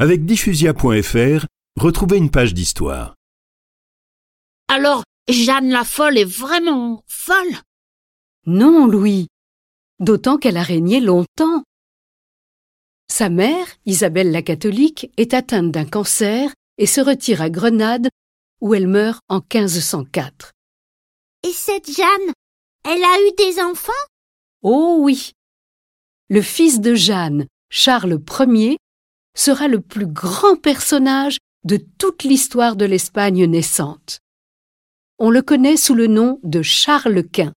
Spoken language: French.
Avec diffusia.fr, retrouvez une page d'histoire. Alors, Jeanne la folle est vraiment folle? Non, Louis. D'autant qu'elle a régné longtemps. Sa mère, Isabelle la catholique, est atteinte d'un cancer et se retire à Grenade où elle meurt en 1504. Et cette Jeanne, elle a eu des enfants? Oh oui. Le fils de Jeanne, Charles Ier, sera le plus grand personnage de toute l'histoire de l'Espagne naissante. On le connaît sous le nom de Charles Quint.